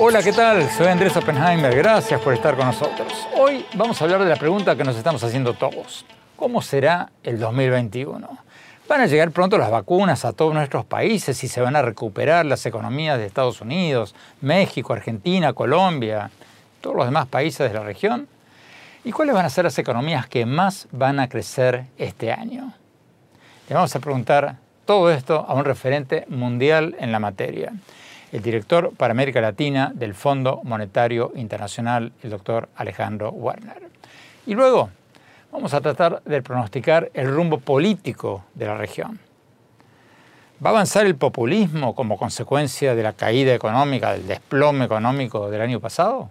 Hola, ¿qué tal? Soy Andrés Oppenheimer. Gracias por estar con nosotros. Hoy vamos a hablar de la pregunta que nos estamos haciendo todos. ¿Cómo será el 2021? ¿Van a llegar pronto las vacunas a todos nuestros países y se van a recuperar las economías de Estados Unidos, México, Argentina, Colombia, todos los demás países de la región? ¿Y cuáles van a ser las economías que más van a crecer este año? Le vamos a preguntar todo esto a un referente mundial en la materia, el director para América Latina del Fondo Monetario Internacional, el doctor Alejandro Werner. Y luego vamos a tratar de pronosticar el rumbo político de la región. ¿Va a avanzar el populismo como consecuencia de la caída económica, del desplome económico del año pasado?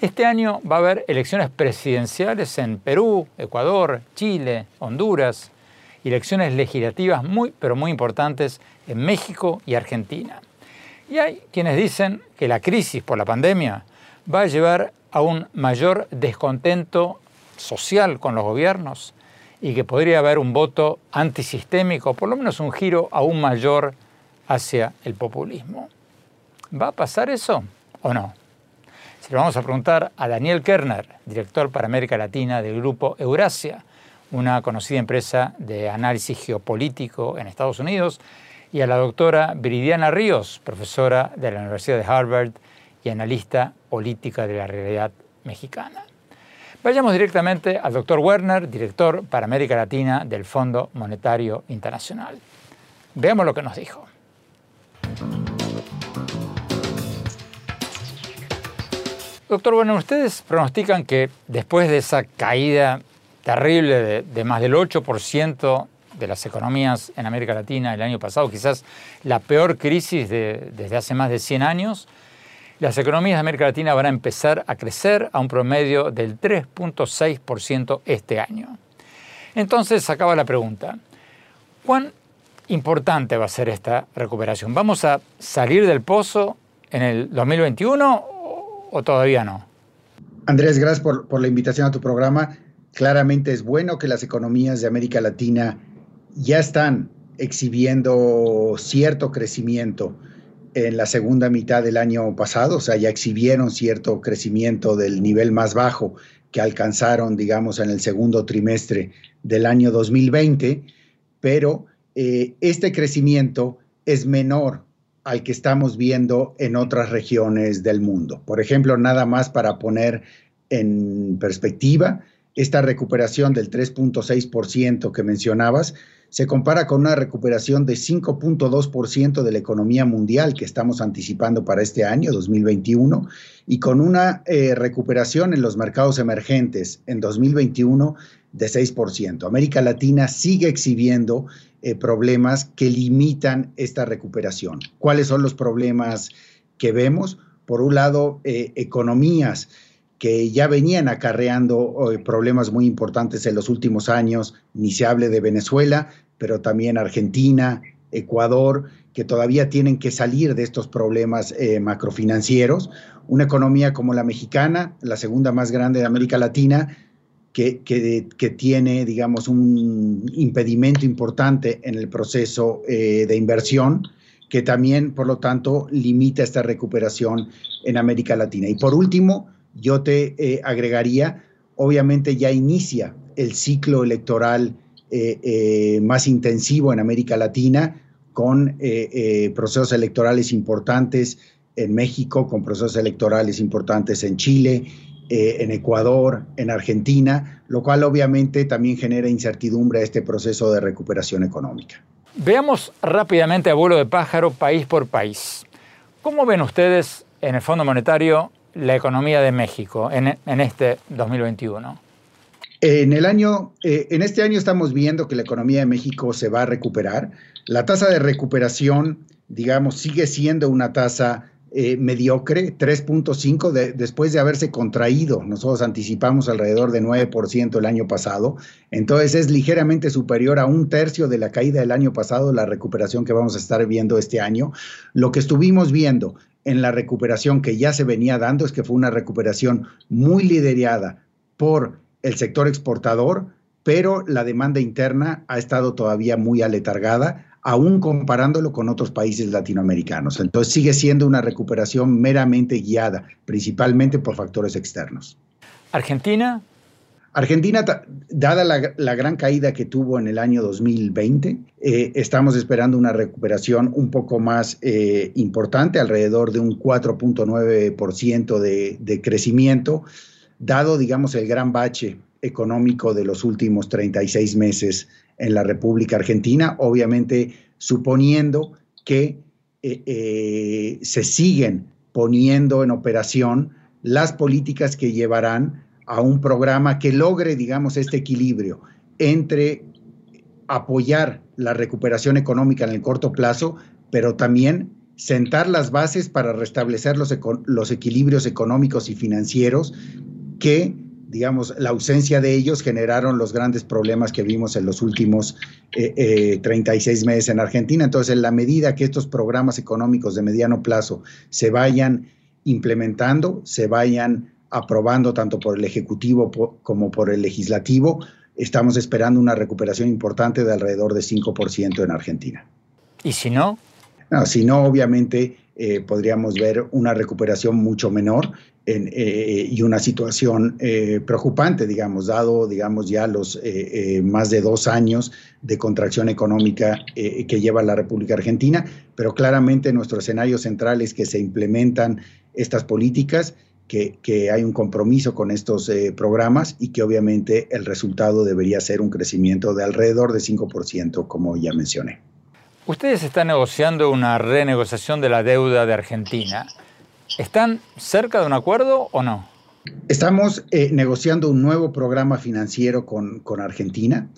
Este año va a haber elecciones presidenciales en Perú, Ecuador, Chile, Honduras, y elecciones legislativas muy, pero muy importantes en México y Argentina. Y hay quienes dicen que la crisis por la pandemia va a llevar a un mayor descontento social con los gobiernos y que podría haber un voto antisistémico, por lo menos un giro aún mayor hacia el populismo. ¿Va a pasar eso o no? Se lo vamos a preguntar a Daniel Kerner, director para América Latina del grupo Eurasia, una conocida empresa de análisis geopolítico en Estados Unidos, y a la doctora Viridiana Ríos, profesora de la Universidad de Harvard y analista política de la realidad mexicana. Vayamos directamente al doctor Werner, director para América Latina del Fondo Monetario Internacional. Veamos lo que nos dijo. Doctor Werner, ustedes pronostican que después de esa caída terrible de, más del 8% de las economías en América Latina el año pasado, quizás la peor crisis desde hace más de 100 años, las economías de América Latina van a empezar a crecer a un promedio del 3.6% este año. Entonces acaba la pregunta, ¿cuán importante va a ser esta recuperación? ¿Vamos a salir del pozo en el 2021 o todavía no? Andrés, gracias por, la invitación a tu programa. Claramente es bueno que las economías de América Latina ya están exhibiendo cierto crecimiento en la segunda mitad del año pasado, o sea, ya exhibieron cierto crecimiento del nivel más bajo que alcanzaron, digamos, en el segundo trimestre del año 2020, pero eh, este crecimiento es menor al que estamos viendo en otras regiones del mundo. Por ejemplo, nada más para poner en perspectiva, esta recuperación del 3.6% que mencionabas se compara con una recuperación de 5.2% de la economía mundial que estamos anticipando para este año, 2021, y con una eh, recuperación en los mercados emergentes en 2021 de 6%. América Latina sigue exhibiendo eh, problemas que limitan esta recuperación. ¿Cuáles son los problemas que vemos? Por un lado, eh, economías que ya venían acarreando eh, problemas muy importantes en los últimos años, ni se hable de Venezuela, pero también Argentina, Ecuador, que todavía tienen que salir de estos problemas macrofinancieros. Una economía como la mexicana, la segunda más grande de América Latina, que, tiene, digamos, un impedimento importante en el proceso eh, de inversión, que también, por lo tanto, limita esta recuperación en América Latina. Y por último, yo te eh, agregaría, obviamente ya inicia el ciclo electoral eh, más intensivo en América Latina, con procesos electorales importantes en México, con procesos electorales importantes en Chile, en Ecuador, en Argentina, lo cual obviamente también genera incertidumbre a este proceso de recuperación económica. Veamos rápidamente a vuelo de pájaro país por país. ¿Cómo ven ustedes en el Fondo Monetario la economía de México en, este 2021? En el año, eh, en este año estamos viendo que la economía de México se va a recuperar. La tasa de recuperación, digamos, sigue siendo una tasa eh, mediocre, 3.5 después de haberse contraído. Nosotros anticipamos alrededor de 9% el año pasado. Entonces es ligeramente superior a un tercio de la caída del año pasado, la recuperación que vamos a estar viendo este año. Lo que estuvimos viendo en la recuperación que ya se venía dando es que fue una recuperación muy liderada por el sector exportador, pero la demanda interna ha estado todavía muy aletargada, aún comparándolo con otros países latinoamericanos. Entonces sigue siendo una recuperación meramente guiada, principalmente por factores externos. Argentina. Argentina, dada la, gran caída que tuvo en el año 2020, eh, estamos esperando una recuperación un poco más eh, importante, alrededor de un 4.9% de, de crecimiento dado, digamos, el gran bache económico de los últimos 36 meses en la República Argentina, obviamente suponiendo que eh, eh, se siguen poniendo en operación las políticas que llevarán a un programa que logre, digamos, este equilibrio entre apoyar la recuperación económica en el corto plazo, pero también sentar las bases para restablecer los, los equilibrios económicos y financieros que, digamos, la ausencia de ellos generaron los grandes problemas que vimos en los últimos 36 eh, eh, meses en Argentina. Entonces, en la medida que estos programas económicos de mediano plazo se vayan implementando, se vayan aprobando tanto por el Ejecutivo como por el Legislativo, estamos esperando una recuperación importante de alrededor de 5% en Argentina. ¿Y si no? No, si no, obviamente eh, podríamos ver una recuperación mucho menor eh, y una situación eh, preocupante, digamos, dado, digamos, ya los más de dos años de contracción económica que lleva la República Argentina, pero claramente nuestro escenario central es que se implementan estas políticas, que, que hay un compromiso con estos programas y que obviamente el resultado debería ser un crecimiento de alrededor de 5%, como ya mencioné. Ustedes están negociando una renegociación de la deuda de Argentina. ¿Están cerca de un acuerdo o no? Estamos eh, negociando un nuevo programa financiero con, con Argentina.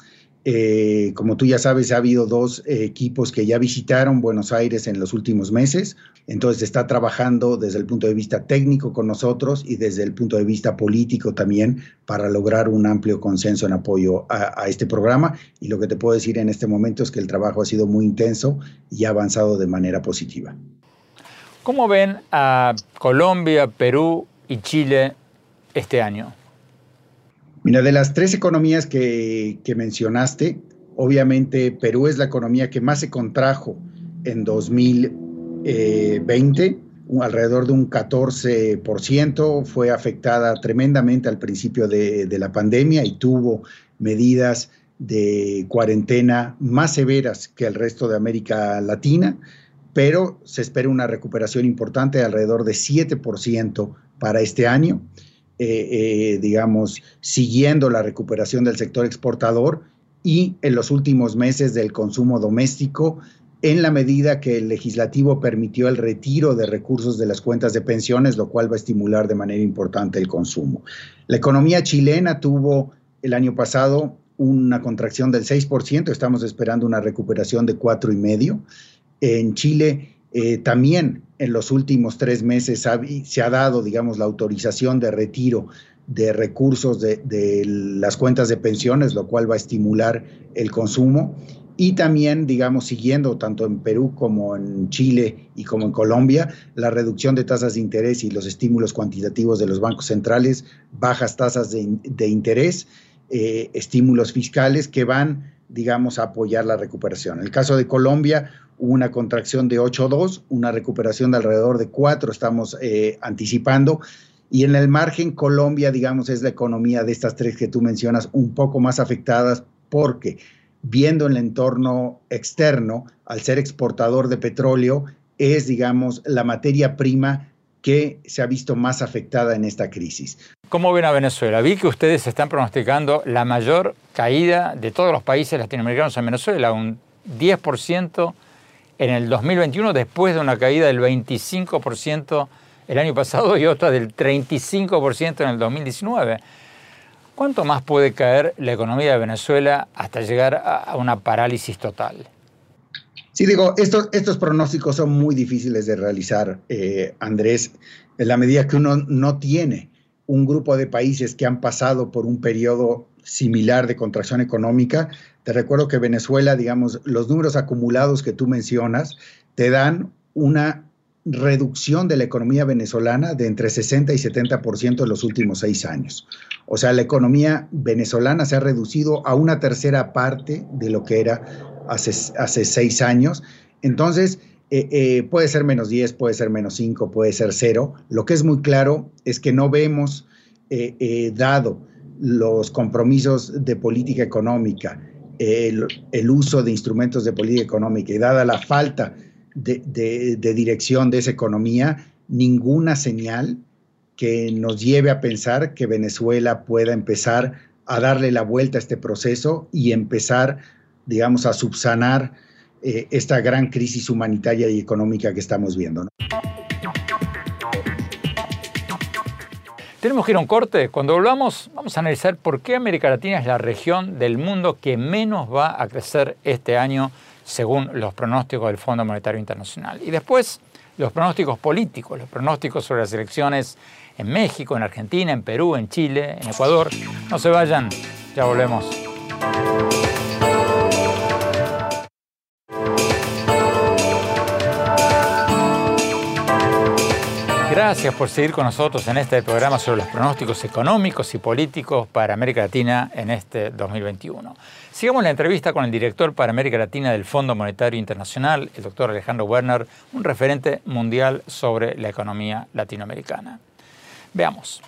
Eh, como tú ya sabes, ha habido dos eh, equipos que ya visitaron Buenos Aires en los últimos meses. Entonces está trabajando desde el punto de vista técnico con nosotros y desde el punto de vista político también para lograr un amplio consenso en apoyo a, a este programa. Y lo que te puedo decir en este momento es que el trabajo ha sido muy intenso y ha avanzado de manera positiva. ¿Cómo ven a Colombia, Perú y Chile este año? Mira, de las tres economías que, mencionaste, obviamente Perú es la economía que más se contrajo en 2020, alrededor de un 14%, fue afectada tremendamente al principio de, de la pandemia y tuvo medidas de cuarentena más severas que el resto de América Latina, pero se espera una recuperación importante de alrededor de 7% para este año. Eh, eh, digamos, siguiendo la recuperación del sector exportador y en los últimos meses del consumo doméstico, en la medida que el legislativo permitió el retiro de recursos de las cuentas de pensiones, lo cual va a estimular de manera importante el consumo. La economía chilena tuvo el año pasado una contracción del 6%, estamos esperando una recuperación de 4,5%. En Chile eh, también en los últimos tres meses se ha dado, digamos, la autorización de retiro de recursos de, las cuentas de pensiones, lo cual va a estimular el consumo. Y también, digamos, siguiendo tanto en Perú como en Chile y como en Colombia, la reducción de tasas de interés y los estímulos cuantitativos de los bancos centrales, bajas tasas de, interés, eh, estímulos fiscales que van, digamos, apoyar la recuperación. En el caso de Colombia, una contracción de 8.2, una recuperación de alrededor de 4 estamos eh, anticipando. Y en el margen, Colombia, digamos, es la economía de estas tres que tú mencionas un poco más afectadas porque viendo el entorno externo, al ser exportador de petróleo, es, digamos, la materia prima que se ha visto más afectada en esta crisis. ¿Cómo ven a Venezuela? Vi que ustedes están pronosticando la mayor caída de todos los países latinoamericanos en Venezuela, un 10% en el 2021 después de una caída del 25% el año pasado y otra del 35% en el 2019. ¿Cuánto más puede caer la economía de Venezuela hasta llegar a una parálisis total? Sí, digo, estos, pronósticos son muy difíciles de realizar, eh, Andrés, en la medida que uno no tiene un grupo de países que han pasado por un periodo similar de contracción económica. Te recuerdo que Venezuela, digamos, los números acumulados que tú mencionas, te dan una reducción de la economía venezolana de entre 60 y 70% en los últimos seis años. O sea, la economía venezolana se ha reducido a una tercera parte de lo que era hace, hace seis años. Entonces, eh, eh, puede ser menos 10, puede ser menos 5, puede ser cero. Lo que es muy claro es que no vemos, eh, dado los compromisos de política económica, el, uso de instrumentos de política económica y dada la falta de, dirección de esa economía, ninguna señal que nos lleve a pensar que Venezuela pueda empezar a darle la vuelta a este proceso y empezar, digamos, a subsanar eh, esta gran crisis humanitaria y económica que estamos viendo. Tenemos que ir a un corte. Cuando volvamos, vamos a analizar por qué América Latina es la región del mundo que menos va a crecer este año según los pronósticos del Fondo Monetario Internacional. Y después los pronósticos políticos, los pronósticos sobre las elecciones en México, en Argentina, en Perú, en Chile, en Ecuador. No se vayan, ya volvemos. Gracias por seguir con nosotros en este programa sobre los pronósticos económicos y políticos para América Latina en este 2021. Sigamos la entrevista con el director para América Latina del Fondo Monetario Internacional, el doctor Alejandro Werner, un referente mundial sobre la economía latinoamericana. Veamos.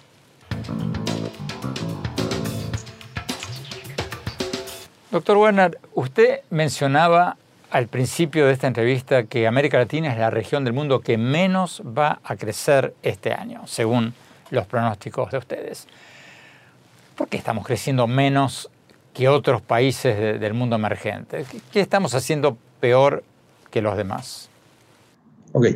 Doctor Werner, usted mencionaba al principio de esta entrevista que América Latina es la región del mundo que menos va a crecer este año, según los pronósticos de ustedes. ¿Por qué estamos creciendo menos que otros países del mundo emergente? ¿Qué estamos haciendo peor que los demás? Ok,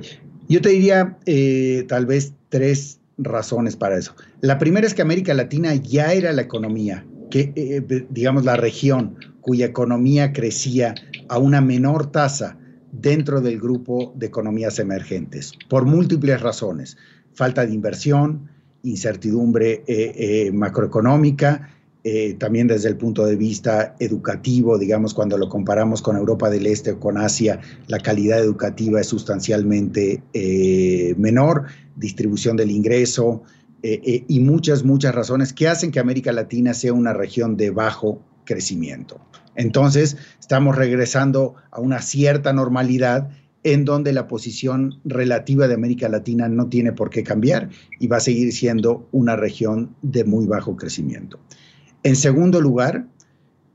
yo te diría eh, tal vez tres razones para eso. La primera es que América Latina ya era la economía, que eh, digamos la región cuya economía crecía a una menor tasa dentro del grupo de economías emergentes, por múltiples razones. Falta de inversión, incertidumbre eh, macroeconómica, eh, también desde el punto de vista educativo, digamos, cuando lo comparamos con Europa del Este o con Asia, la calidad educativa es sustancialmente menor, distribución del ingreso eh, y muchas, muchas razones que hacen que América Latina sea una región de bajo crecimiento. Entonces, estamos regresando a una cierta normalidad en donde la posición relativa de América Latina no tiene por qué cambiar y va a seguir siendo una región de muy bajo crecimiento. En segundo lugar,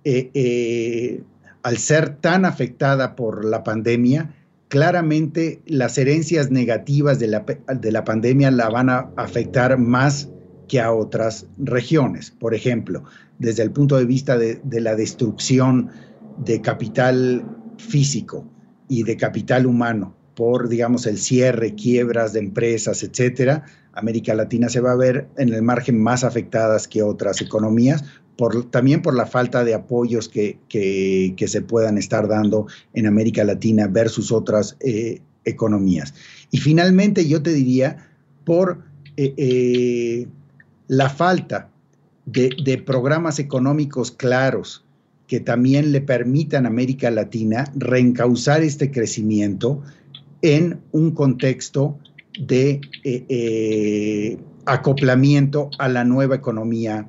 eh, eh, al ser tan afectada por la pandemia, claramente las herencias negativas de la, pandemia la van a afectar más que a otras regiones. Por ejemplo, desde el punto de vista de, de la destrucción de capital físico y de capital humano por, digamos, el cierre, quiebras de empresas, etcétera, América Latina se va a ver en el margen más afectadas que otras economías, también por la falta de apoyos que, se puedan estar dando en América Latina versus otras eh, economías. Y finalmente yo te diría por eh, eh, la falta de, de programas económicos claros que también le permitan a América Latina reencauzar este crecimiento en un contexto de eh, eh, acoplamiento a la nueva economía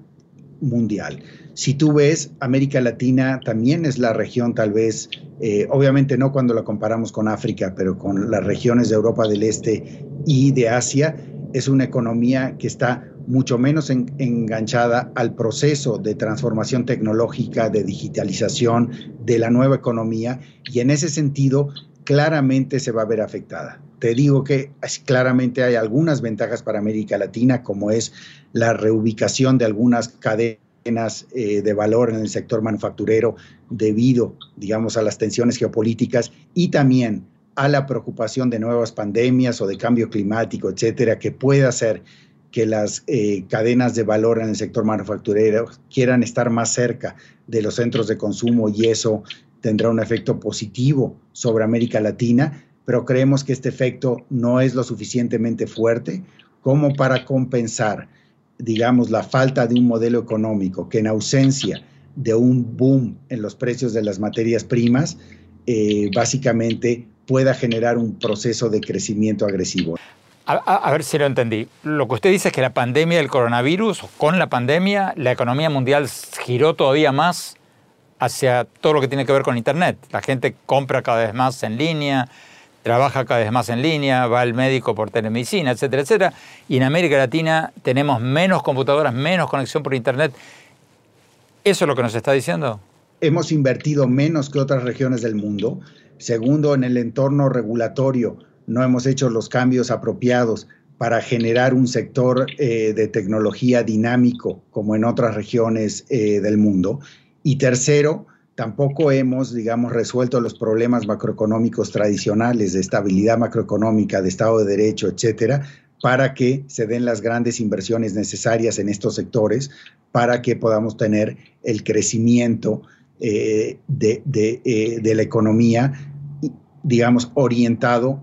mundial. Si tú ves, América Latina también es la región tal vez, eh, obviamente no cuando la comparamos con África, pero con las regiones de Europa del Este y de Asia, es una economía que está mucho menos enganchada al proceso de transformación tecnológica, de digitalización de la nueva economía, y en ese sentido claramente se va a ver afectada. Te digo que claramente hay algunas ventajas para América Latina, como es la reubicación de algunas cadenas eh, de valor en el sector manufacturero debido, digamos, a las tensiones geopolíticas y también a la preocupación de nuevas pandemias o de cambio climático, etcétera, que puede hacer que las eh, cadenas de valor en el sector manufacturero quieran estar más cerca de los centros de consumo y eso tendrá un efecto positivo sobre América Latina, pero creemos que este efecto no es lo suficientemente fuerte como para compensar, digamos, la falta de un modelo económico que en ausencia de un boom en los precios de las materias primas, eh, básicamente pueda generar un proceso de crecimiento agresivo. A, ver si lo entendí. Lo que usted dice es que la pandemia del coronavirus, con la pandemia, la economía mundial giró todavía más hacia todo lo que tiene que ver con Internet. La gente compra cada vez más en línea, trabaja cada vez más en línea, va al médico por telemedicina, etcétera, etcétera. Y en América Latina tenemos menos computadoras, menos conexión por Internet. ¿Eso es lo que nos está diciendo? Hemos invertido menos que otras regiones del mundo. Segundo, en el entorno regulatorio no hemos hecho los cambios apropiados para generar un sector eh, de tecnología dinámico como en otras regiones eh, del mundo. Y tercero, tampoco hemos, digamos, resuelto los problemas macroeconómicos tradicionales de estabilidad macroeconómica, de Estado de Derecho, etcétera, para que se den las grandes inversiones necesarias en estos sectores, para que podamos tener el crecimiento eh, de, de, la economía, digamos, orientado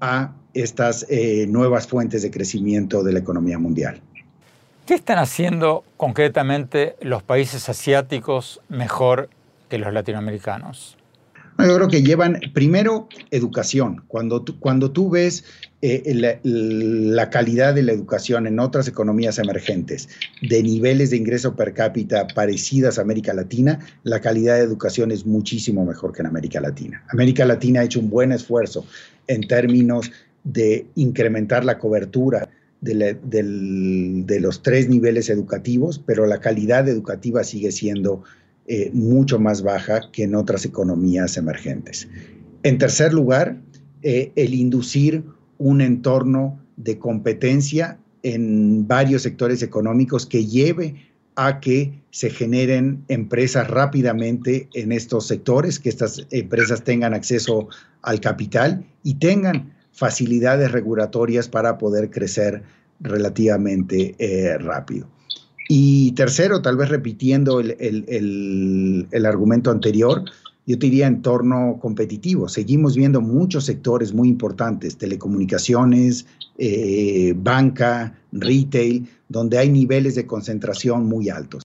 a estas eh, nuevas fuentes de crecimiento de la economía mundial. ¿Qué están haciendo concretamente los países asiáticos mejor que los latinoamericanos? Yo creo que llevan primero educación. Cuando tú, cuando tú ves eh, la, calidad de la educación en otras economías emergentes, de niveles de ingreso per cápita parecidas a América Latina, la calidad de educación es muchísimo mejor que en América Latina. América Latina ha hecho un buen esfuerzo en términos de incrementar la cobertura de, los tres niveles educativos, pero la calidad educativa sigue siendo eh, mucho más baja que en otras economías emergentes. En tercer lugar, eh, el inducir un entorno de competencia en varios sectores económicos que lleve a que se generen empresas rápidamente en estos sectores, que estas empresas tengan acceso al capital y tengan facilidades regulatorias para poder crecer relativamente eh, rápido. Y tercero, tal vez repitiendo el, argumento anterior, yo te diría entorno competitivo. Seguimos viendo muchos sectores muy importantes, telecomunicaciones, eh, banca, retail, donde hay niveles de concentración muy altos.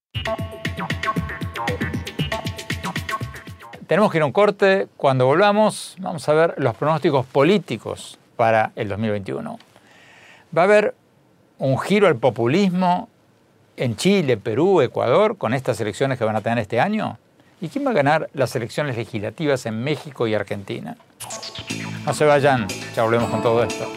Tenemos que ir a un corte. Cuando volvamos, vamos a ver los pronósticos políticos para el 2021. Va a haber un giro al populismo en Chile, Perú, Ecuador, con estas elecciones que van a tener este año? ¿Y quién va a ganar las elecciones legislativas en México y Argentina? No se vayan, ya volvemos con todo esto.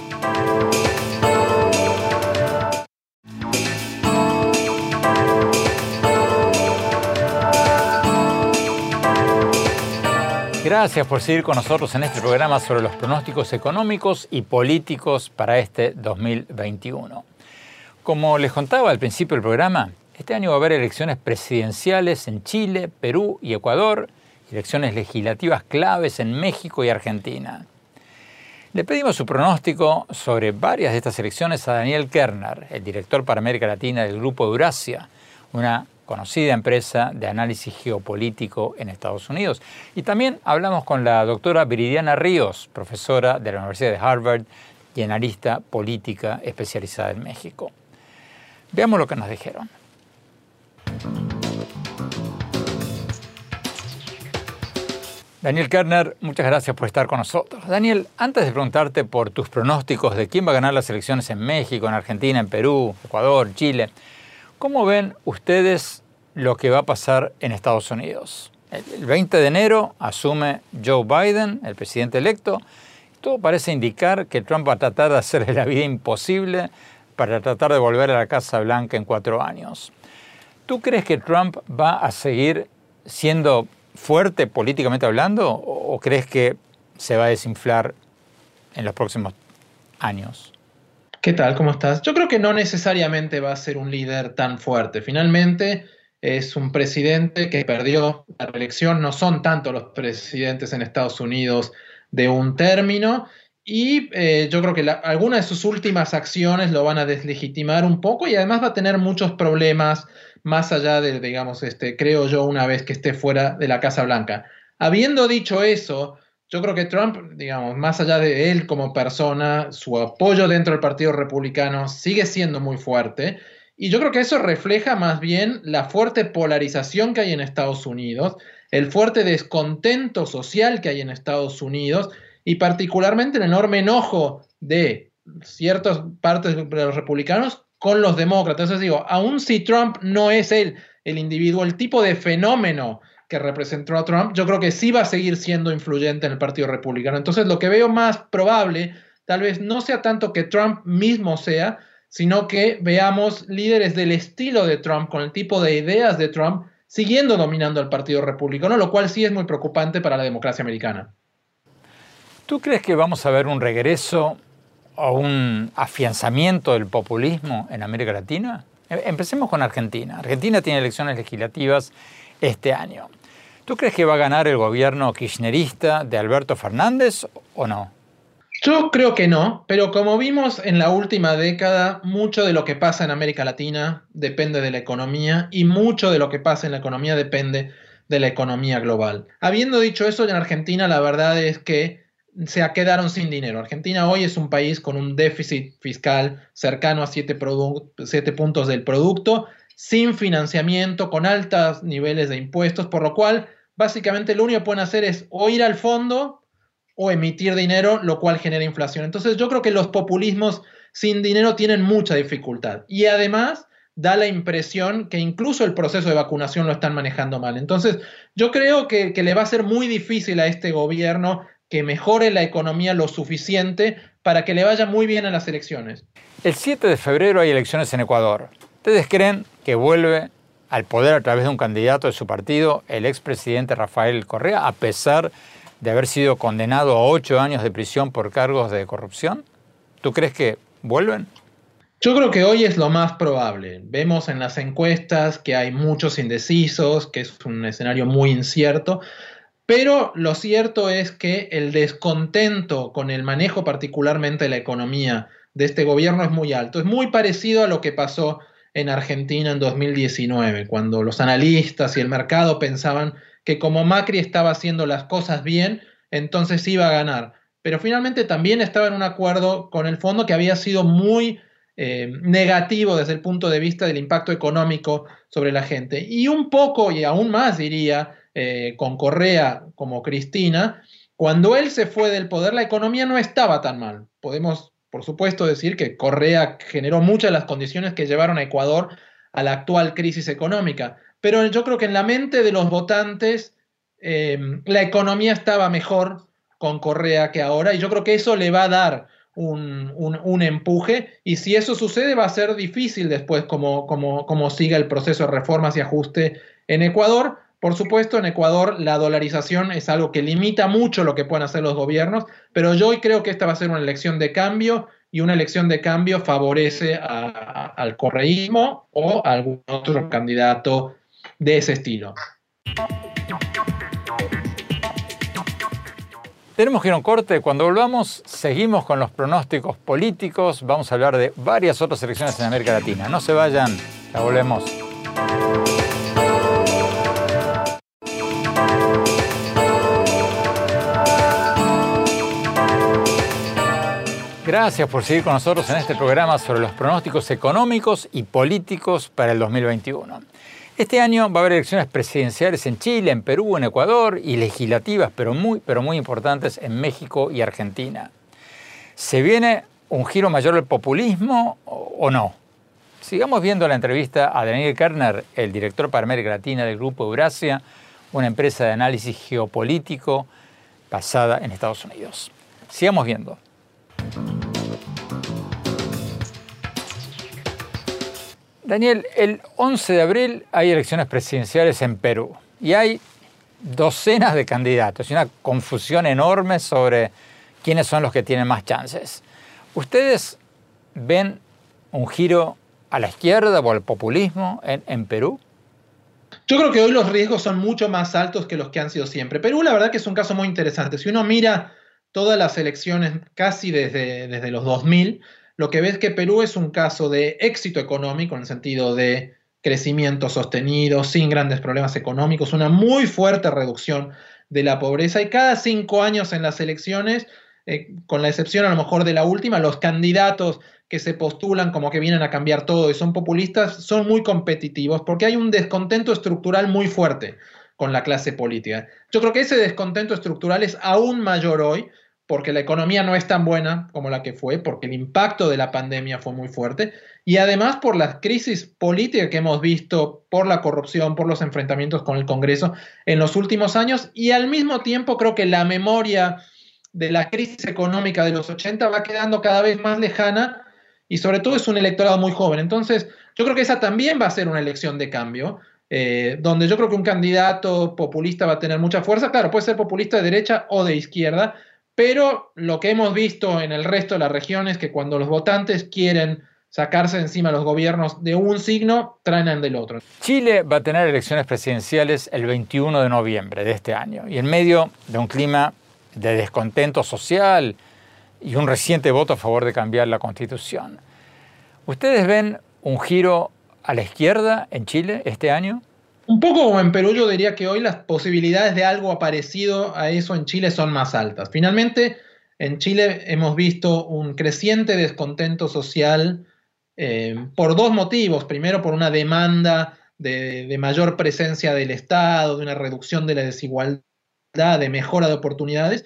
Gracias por seguir con nosotros en este programa sobre los pronósticos económicos y políticos para este 2021. Como les contaba al principio del programa, este año va a haber elecciones presidenciales en Chile, Perú y Ecuador, elecciones legislativas claves en México y Argentina. Le pedimos su pronóstico sobre varias de estas elecciones a Daniel Kerner, el director para América Latina del Grupo Eurasia, una conocida empresa de análisis geopolítico en Estados Unidos. Y también hablamos con la doctora Viridiana Ríos, profesora de la Universidad de Harvard y analista política especializada en México. Veamos lo que nos dijeron. Daniel Kerner, muchas gracias por estar con nosotros. Daniel, antes de preguntarte por tus pronósticos de quién va a ganar las elecciones en México, en Argentina, en Perú, Ecuador, Chile, ¿cómo ven ustedes lo que va a pasar en Estados Unidos? El 20 de enero asume Joe Biden, el presidente electo. Todo parece indicar que Trump va a tratar de hacerle la vida imposible para tratar de volver a la Casa Blanca en cuatro años. ¿Tú crees que Trump va a seguir siendo fuerte políticamente hablando o crees que se va a desinflar en los próximos años? ¿Qué tal? ¿Cómo estás? Yo creo que no necesariamente va a ser un líder tan fuerte. Finalmente es un presidente que perdió la reelección. No son tanto los presidentes en Estados Unidos de un término y eh, yo creo que algunas de sus últimas acciones lo van a deslegitimar un poco y además va a tener muchos problemas más allá de, digamos, este, creo yo, una vez que esté fuera de la Casa Blanca. Habiendo dicho eso, yo creo que Trump, digamos, más allá de él como persona, su apoyo dentro del Partido Republicano sigue siendo muy fuerte. Y yo creo que eso refleja más bien la fuerte polarización que hay en Estados Unidos, el fuerte descontento social que hay en Estados Unidos y particularmente el enorme enojo de ciertas partes de los republicanos con los demócratas. Entonces digo, aun si Trump no es él, el individuo, el tipo de fenómeno que representó a Trump, yo creo que sí va a seguir siendo influyente en el Partido Republicano. Entonces lo que veo más probable, tal vez no sea tanto que Trump mismo sea, sino que veamos líderes del estilo de Trump, con el tipo de ideas de Trump, siguiendo dominando al Partido Republicano, lo cual sí es muy preocupante para la democracia americana. ¿Tú crees que vamos a ver un regreso o un afianzamiento del populismo en América Latina? E, empecemos con Argentina. Argentina tiene elecciones legislativas este año. ¿Tú crees que va a ganar el gobierno kirchnerista de Alberto Fernández o no? Yo creo que no, pero como vimos en la última década, mucho de lo que pasa en América Latina depende de la economía y mucho de lo que pasa en la economía depende de la economía global. Habiendo dicho eso, en Argentina la verdad es que se quedaron sin dinero. Argentina hoy es un país con un déficit fiscal cercano a 7, puntos del producto, sin financiamiento, con altos niveles de impuestos, por lo cual básicamente lo único que pueden hacer es o ir al fondo o emitir dinero, lo cual genera inflación. Entonces yo creo que los populismos sin dinero tienen mucha dificultad. Y además da la impresión que incluso el proceso de vacunación lo están manejando mal. Entonces, yo creo que, que, le va a ser muy difícil a este gobierno que mejore la economía lo suficiente para que le vaya muy bien a las elecciones. El 7 de febrero hay elecciones en Ecuador. ¿Ustedes creen que vuelve al poder a través de un candidato de su partido, el expresidente Rafael Correa, a pesar de haber sido condenado a ocho años de prisión por cargos de corrupción? ¿Tú crees que vuelven? Yo creo que hoy es lo más probable. Vemos en las encuestas que hay muchos indecisos, que es un escenario muy incierto, pero lo cierto es que el descontento con el manejo particularmente de la economía de este gobierno es muy alto. Es muy parecido a lo que pasó en Argentina en 2019, cuando los analistas y el mercado pensaban que como Macri estaba haciendo las cosas bien, entonces iba a ganar. Pero finalmente también estaba en un acuerdo con el fondo que había sido muy eh, negativo desde el punto de vista del impacto económico sobre la gente. Y un poco, y aún más diría, eh, con Correa como Cristina, cuando él se fue del poder la economía no estaba tan mal. Podemos, por supuesto, decir que Correa generó muchas de las condiciones que llevaron a Ecuador a la actual crisis económica, pero yo creo que en la mente de los votantes em, la economía estaba mejor con Correa que ahora y yo creo que eso le va a dar un, empuje y si eso sucede va a ser difícil después como, como siga el proceso de reformas y ajuste en Ecuador, por supuesto, en Ecuador la dolarización es algo que limita mucho lo que pueden hacer los gobiernos, pero yo hoy creo que esta va a ser una elección de cambio y una elección de cambio favorece al correísmo o a algún otro candidato de ese estilo. Tenemos que ir a un corte. Cuando volvamos, seguimos con los pronósticos políticos. Vamos a hablar de varias otras elecciones en América Latina. No se vayan, ya volvemos. Gracias por seguir con nosotros en este programa sobre los pronósticos económicos y políticos para el 2021. Este año va a haber elecciones presidenciales en Chile, en Perú, en Ecuador y legislativas, pero muy, pero muy importantes en México y Argentina. ¿Se viene un giro mayor del populismo o no? Sigamos viendo la entrevista a Daniel Kerner, el director para América Latina del Grupo Eurasia, una empresa de análisis geopolítico basada en Estados Unidos. Sigamos viendo. Daniel, el 11 de abril hay elecciones presidenciales en Perú y hay docenas de candidatos y una confusión enorme sobre quiénes son los que tienen más chances. ¿Ustedes ven un giro a la izquierda o al populismo en, en, Perú? Yo creo que hoy los riesgos son mucho más altos que los que han sido siempre. Perú la verdad que es un caso muy interesante. Si uno mira todas las elecciones casi desde, desde los 2000, lo que ves que Perú es un caso de éxito económico en el sentido de crecimiento sostenido, sin grandes problemas económicos, una muy fuerte reducción de la pobreza y cada cinco años en las elecciones, eh, con la excepción a lo mejor de la última, los candidatos que se postulan como que vienen a cambiar todo y son populistas son muy competitivos porque hay un descontento estructural muy fuerte con la clase política. Yo creo que ese descontento estructural es aún mayor hoy porque la economía no es tan buena como la que fue, porque el impacto de la pandemia fue muy fuerte, y además por la crisis política que hemos visto, por la corrupción, por los enfrentamientos con el Congreso en los últimos años, y al mismo tiempo creo que la memoria de la crisis económica de los 80 va quedando cada vez más lejana, y sobre todo es un electorado muy joven. Entonces, yo creo que esa también va a ser una elección de cambio. Eh, donde yo creo que un candidato populista va a tener mucha fuerza. Claro, puede ser populista de derecha o de izquierda, pero lo que hemos visto en el resto de las regiones es que cuando los votantes quieren sacarse encima los gobiernos de un signo, traen del otro. Chile va a tener elecciones presidenciales el 21 de noviembre de este año y en medio de un clima de descontento social y un reciente voto a favor de cambiar la constitución. ¿Ustedes ven un giro a la izquierda en Chile este año? Un poco como en Perú, yo diría que hoy las posibilidades de algo parecido a eso en Chile son más altas. Finalmente, en Chile hemos visto un creciente descontento social eh, por dos motivos. Primero, por una demanda de, de, mayor presencia del Estado, de una reducción de la desigualdad, de mejora de oportunidades,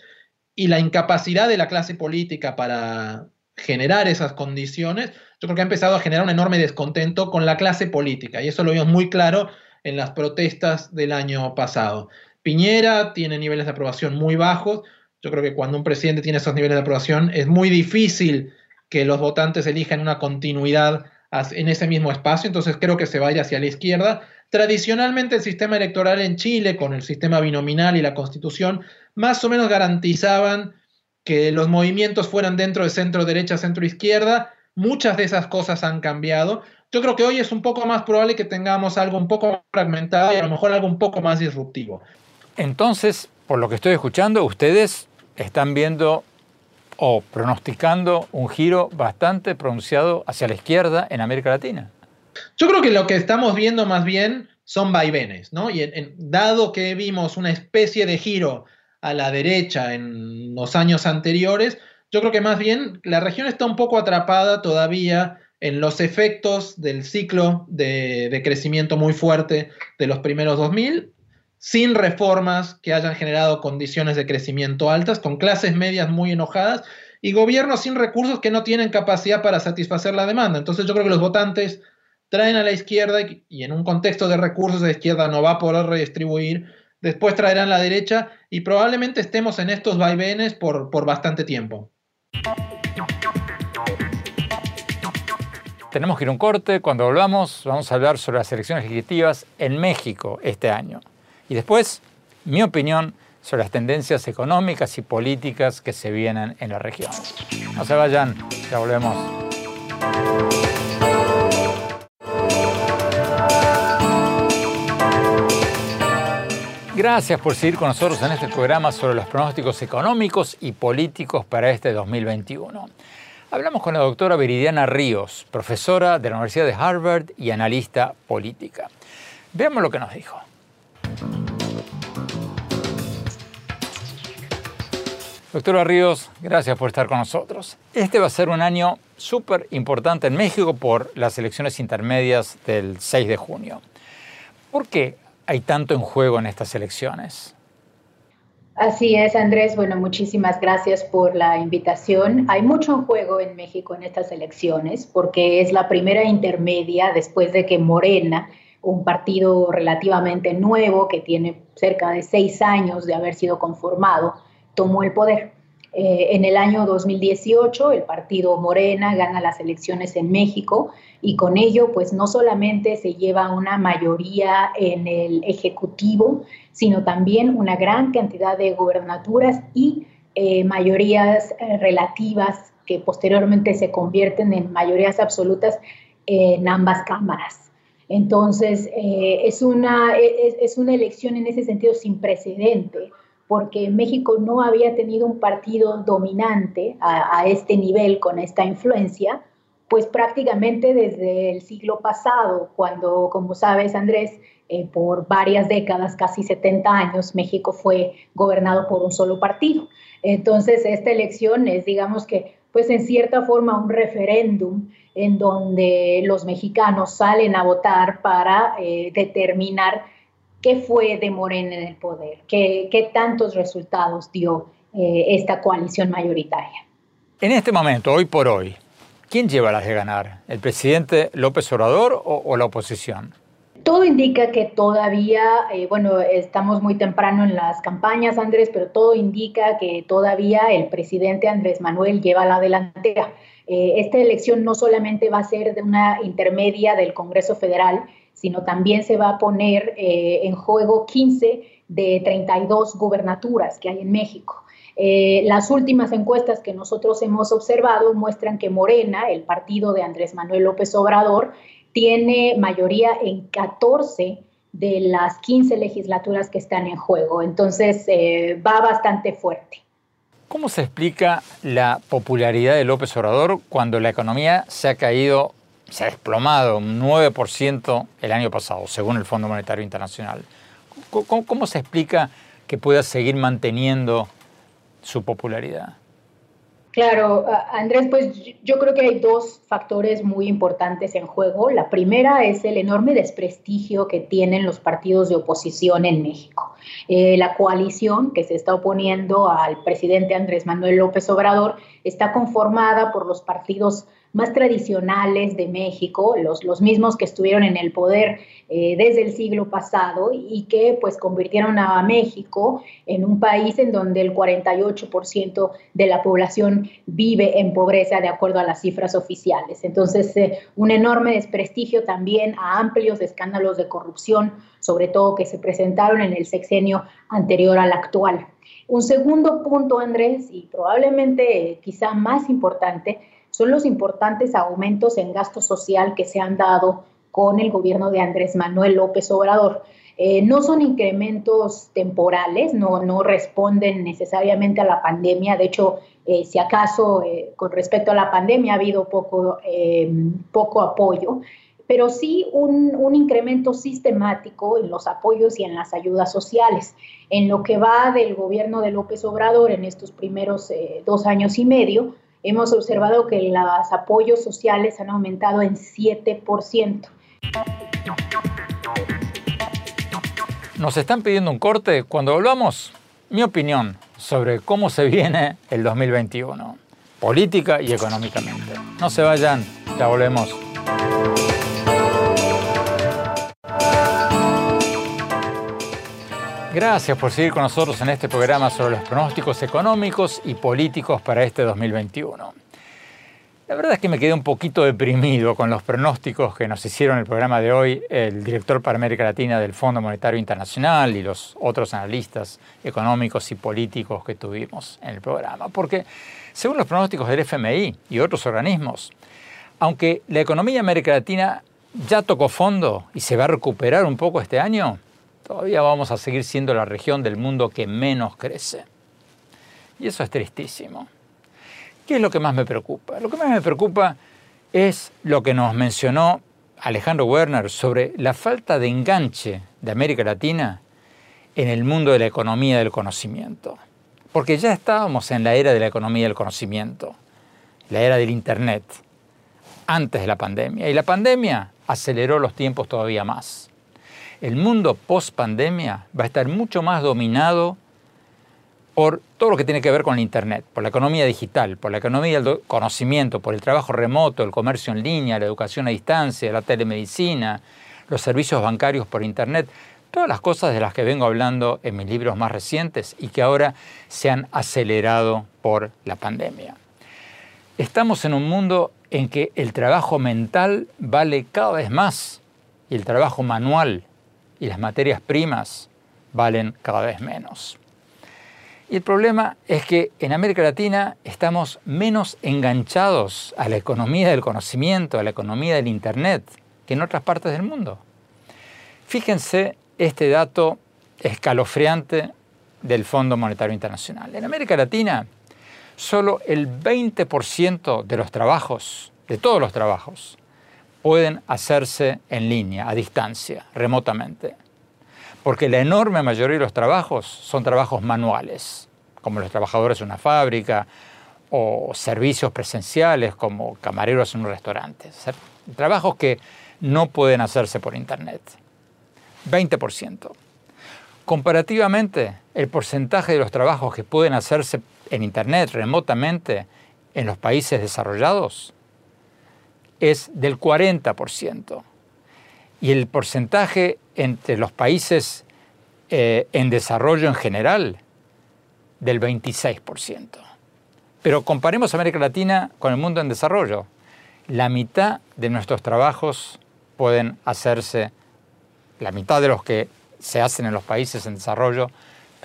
y la incapacidad de la clase política para generar esas condiciones, yo creo que ha empezado a generar un enorme descontento con la clase política. Y eso lo vimos muy claro en las protestas del año pasado. Piñera tiene niveles de aprobación muy bajos. Yo creo que cuando un presidente tiene esos niveles de aprobación es muy difícil que los votantes elijan una continuidad en ese mismo espacio, entonces creo que se vaya hacia la izquierda. Tradicionalmente el sistema electoral en Chile, con el sistema binominal y la constitución, más o menos garantizaban que los movimientos fueran dentro de centro derecha, centro izquierda. Muchas de esas cosas han cambiado. Yo creo que hoy es un poco más probable que tengamos algo un poco más fragmentado y a lo mejor algo un poco más disruptivo. Entonces, por lo que estoy escuchando, ustedes están viendo o pronosticando un giro bastante pronunciado hacia la izquierda en América Latina. Yo creo que lo que estamos viendo más bien son vaivenes, ¿no? Y dado que vimos una especie de giro a la derecha en los años anteriores, yo creo que más bien la región está un poco atrapada todavía en los efectos del ciclo de, crecimiento muy fuerte de los primeros 2000, sin reformas que hayan generado condiciones de crecimiento altas, con clases medias muy enojadas y gobiernos sin recursos que no tienen capacidad para satisfacer la demanda. Entonces yo creo que los votantes traen a la izquierda y, en un contexto de recursos de izquierda no va a poder redistribuir, después traerán la derecha y probablemente estemos en estos vaivenes por bastante tiempo. Tenemos que ir a un corte. Cuando volvamos, vamos a hablar sobre las elecciones legislativas en México este año. Y después, mi opinión sobre las tendencias económicas y políticas que se vienen en la región. No se vayan, ya volvemos. Gracias por seguir con nosotros en este programa sobre los pronósticos económicos y políticos para este 2021. Hablamos con la doctora Viridiana Ríos, profesora de la Universidad de Harvard y analista política. Veamos lo que nos dijo. Doctora Ríos, gracias por estar con nosotros. Este va a ser un año súper importante en México por las elecciones intermedias del 6 de junio. ¿Por qué hay tanto en juego en estas elecciones? Así es, Andrés. Bueno, muchísimas gracias por la invitación. Hay mucho en juego en México en estas elecciones porque es la primera intermedia después de que Morena, un partido relativamente nuevo que tiene cerca de seis años de haber sido conformado, tomó el poder. Eh, en el año 2018, el partido Morena gana las elecciones en México y con ello, pues no solamente se lleva una mayoría en el Ejecutivo, sino también una gran cantidad de gobernaturas y eh, mayorías eh, relativas que posteriormente se convierten en mayorías absolutas en ambas cámaras. Entonces, es, una, es una elección en ese sentido sin precedente porque México no había tenido un partido dominante a, este nivel con esta influencia, pues prácticamente desde el siglo pasado, cuando, como sabes, Andrés, eh, por varias décadas, casi 70 años, México fue gobernado por un solo partido. Entonces, esta elección es, digamos que, pues en cierta forma un referéndum en donde los mexicanos salen a votar para eh, determinar qué fue de Morena en el poder, qué, qué tantos resultados dio eh, esta coalición mayoritaria. En este momento, hoy por hoy, ¿quién lleva las de ganar? ¿El presidente López Obrador o, la oposición? Todo indica que todavía, eh, bueno, estamos muy temprano en las campañas, Andrés, pero todo indica que todavía el presidente Andrés Manuel lleva la delantera. Eh, esta elección no solamente va a ser de una intermedia del Congreso Federal, sino también se va a poner eh, en juego 15 de 32 gubernaturas que hay en México. Eh, las últimas encuestas que nosotros hemos observado muestran que Morena, el partido de Andrés Manuel López Obrador, tiene mayoría en 14 de las 15 legislaturas que están en juego. Entonces, eh, va bastante fuerte. ¿Cómo se explica la popularidad de López Obrador cuando la economía se ha caído se ha desplomado un 9% el año pasado, según el Fondo Monetario Internacional. ¿Cómo, se explica que pueda seguir manteniendo su popularidad? Claro, Andrés, pues yo creo que hay dos factores muy importantes en juego. La primera es el enorme desprestigio que tienen los partidos de oposición en México. Eh, la coalición que se está oponiendo al presidente Andrés Manuel López Obrador está conformada por los partidos más tradicionales de México, los, los mismos que estuvieron en el poder eh, desde el siglo pasado y que pues convirtieron a México en un país en donde el 48% de la población vive en pobreza de acuerdo a las cifras oficiales. Entonces, eh, un enorme desprestigio también a amplios escándalos de corrupción, sobre todo que se presentaron en el sexenio anterior al actual. Un segundo punto, Andrés, y probablemente quizá más importante, son los importantes aumentos en gasto social que se han dado con el gobierno de Andrés Manuel López Obrador. Eh, no son incrementos temporales, no, no responden necesariamente a la pandemia. De hecho, eh, si acaso eh, con respecto a la pandemia ha habido poco, poco apoyo, pero sí un, un, incremento sistemático en los apoyos y en las ayudas sociales. En lo que va del gobierno de López Obrador en estos primeros dos años y medio, hemos observado que los apoyos sociales han aumentado en 7%. Nos están pidiendo un corte. Cuando volvamos, mi opinión sobre cómo se viene el 2021, política y económicamente. No se vayan, ya volvemos. Gracias por seguir con nosotros en este programa sobre los pronósticos económicos y políticos para este 2021. La verdad es que me quedé un poquito deprimido con los pronósticos que nos hicieron el programa de hoy el director para América Latina del Fondo Monetario Internacional y los otros analistas económicos y políticos que tuvimos en el programa. Porque según los pronósticos del FMI y otros organismos, aunque la economía de América Latina ya tocó fondo y se va a recuperar un poco este año, todavía vamos a seguir siendo la región del mundo que menos crece. Y eso es tristísimo. ¿Qué es lo que más me preocupa? Lo que más me preocupa es lo que nos mencionó Alejandro Werner sobre la falta de enganche de América Latina en el mundo de la economía del conocimiento. Porque ya estábamos en la era de la economía del conocimiento, la era del Internet, antes de la pandemia. Y la pandemia aceleró los tiempos todavía más el mundo post pandemia va a estar mucho más dominado por todo lo que tiene que ver con la Internet, por la economía digital, por la economía del conocimiento, por el trabajo remoto, el comercio en línea, la educación a distancia, la telemedicina, los servicios bancarios por Internet, todas las cosas de las que vengo hablando en mis libros más recientes y que ahora se han acelerado por la pandemia. Estamos en un mundo en que el trabajo mental vale cada vez más y el trabajo manual y las materias primas valen cada vez menos. Y el problema es que en América Latina estamos menos enganchados a la economía del conocimiento, a la economía del Internet, que en otras partes del mundo. Fíjense este dato escalofriante del Fondo Monetario Internacional. En América Latina, solo el 20% de los trabajos, de todos los trabajos, pueden hacerse en línea, a distancia, remotamente. Porque la enorme mayoría de los trabajos son trabajos manuales, como los trabajadores de una fábrica o servicios presenciales como camareros en un restaurante. Trabajos que no pueden hacerse por Internet. 20%. Comparativamente, el porcentaje de los trabajos que pueden hacerse en Internet remotamente en los países desarrollados es del 40%. Y el porcentaje entre los países eh, en desarrollo en general del 26%. Pero comparemos América Latina con el mundo en desarrollo. La mitad de nuestros trabajos pueden hacerse, la mitad de los que se hacen en los países en desarrollo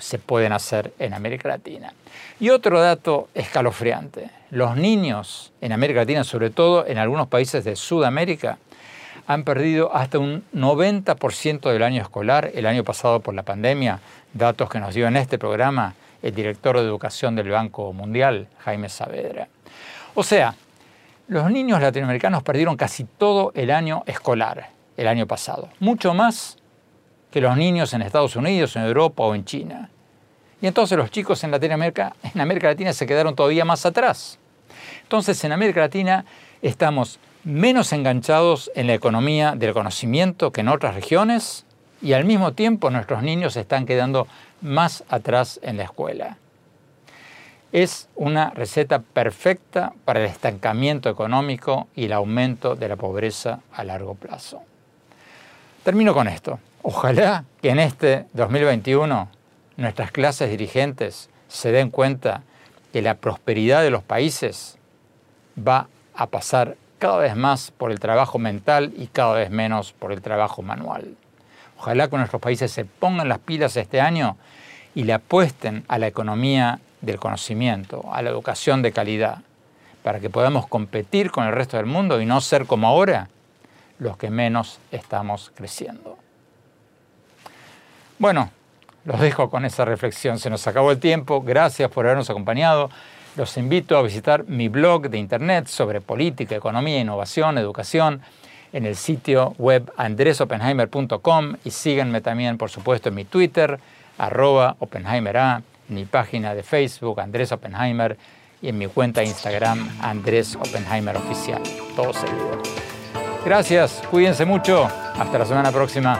se pueden hacer en América Latina. Y otro dato escalofriante, los niños en América Latina, sobre todo en algunos países de Sudamérica, han perdido hasta un 90% del año escolar el año pasado por la pandemia, datos que nos dio en este programa el director de educación del Banco Mundial, Jaime Saavedra. O sea, los niños latinoamericanos perdieron casi todo el año escolar el año pasado, mucho más que los niños en Estados Unidos, en Europa o en China. Y entonces los chicos en Latinoamérica, en América Latina se quedaron todavía más atrás. Entonces en América Latina estamos menos enganchados en la economía del conocimiento que en otras regiones y al mismo tiempo nuestros niños están quedando más atrás en la escuela. Es una receta perfecta para el estancamiento económico y el aumento de la pobreza a largo plazo. Termino con esto. Ojalá que en este 2021 nuestras clases dirigentes se den cuenta que la prosperidad de los países va a pasar cada vez más por el trabajo mental y cada vez menos por el trabajo manual. Ojalá que nuestros países se pongan las pilas este año y le apuesten a la economía del conocimiento, a la educación de calidad, para que podamos competir con el resto del mundo y no ser como ahora los que menos estamos creciendo. Bueno, los dejo con esa reflexión. Se nos acabó el tiempo. Gracias por habernos acompañado. Los invito a visitar mi blog de internet sobre política, economía, innovación, educación en el sitio web andresopenheimer.com y síganme también, por supuesto, en mi Twitter, arroba OpenheimerA, en mi página de Facebook, Andrés Oppenheimer, y en mi cuenta de Instagram, Andrés Oppenheimer Oficial. Todo seguido. Gracias, cuídense mucho. Hasta la semana próxima.